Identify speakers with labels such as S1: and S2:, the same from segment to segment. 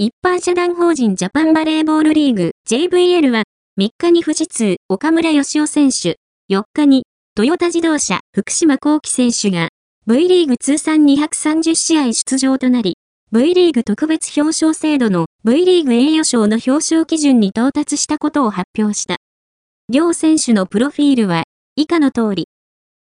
S1: 一般社団法人ジャパンバレーボールリーグ JVL は3日に富士通岡村義雄選手、4日にトヨタ自動車福島幸輝選手が V リーグ通算230試合出場となり、V リーグ特別表彰制度の V リーグ栄誉賞の表彰基準に到達したことを発表した。両選手のプロフィールは以下の通り。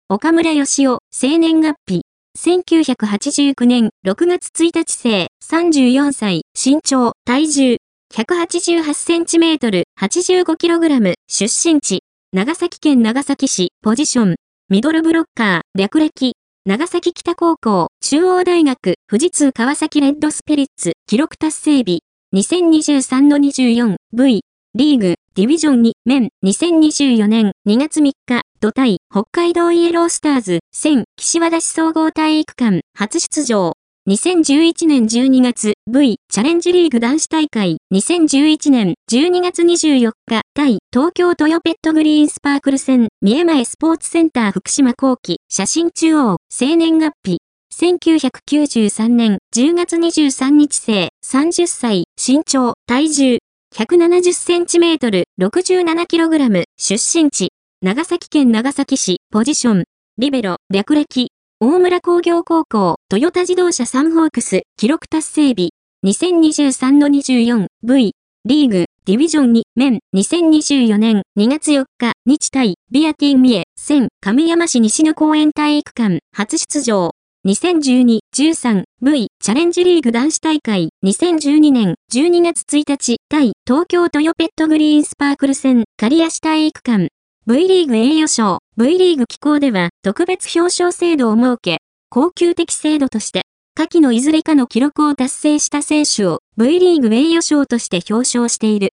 S1: 岡村義雄、生年月日、1989年6月1日生、34歳、身長、体重、188センチメートル、85キログラム、出身地、長崎県長崎市、ポジション、ミドルブロッカー、略歴、長崎北高校、中央大学、富士通川崎レッドスペリッツ、記録達成日、2023-24、V、リーグ、ディビジョン2、面、2024年2月3日、土対、北海道イエロースターズ、1000、岸和田市総合体育館、初出場。2011年12月、V、チャレンジリーグ男子大会、2011年12月24日、対、東京トヨペットグリーンスパークル戦、三重前スポーツセンター福島後期、写真中央、生年月日、1993年10月23日生、30歳、身長、体重、170センチメートル、67キログラム、出身地、長崎県長崎市、ポジション、リベロ、略歴、大村工業高校、トヨタ自動車サンホークス、記録達成日、2023-24、V、リーグ、ディビジョン2、面、2024年2月4日、日対、ビアティンミエ、1000、亀山市西野公園体育館、初出場、2012-13 V チャレンジリーグ男子大会2012年12月1日対東京トヨペットグリーンスパークル戦刈足体育館 V リーグ栄誉賞 V リーグ機構では特別表彰制度を設け高級的制度として下記のいずれかの記録を達成した選手を V リーグ栄誉賞として表彰している。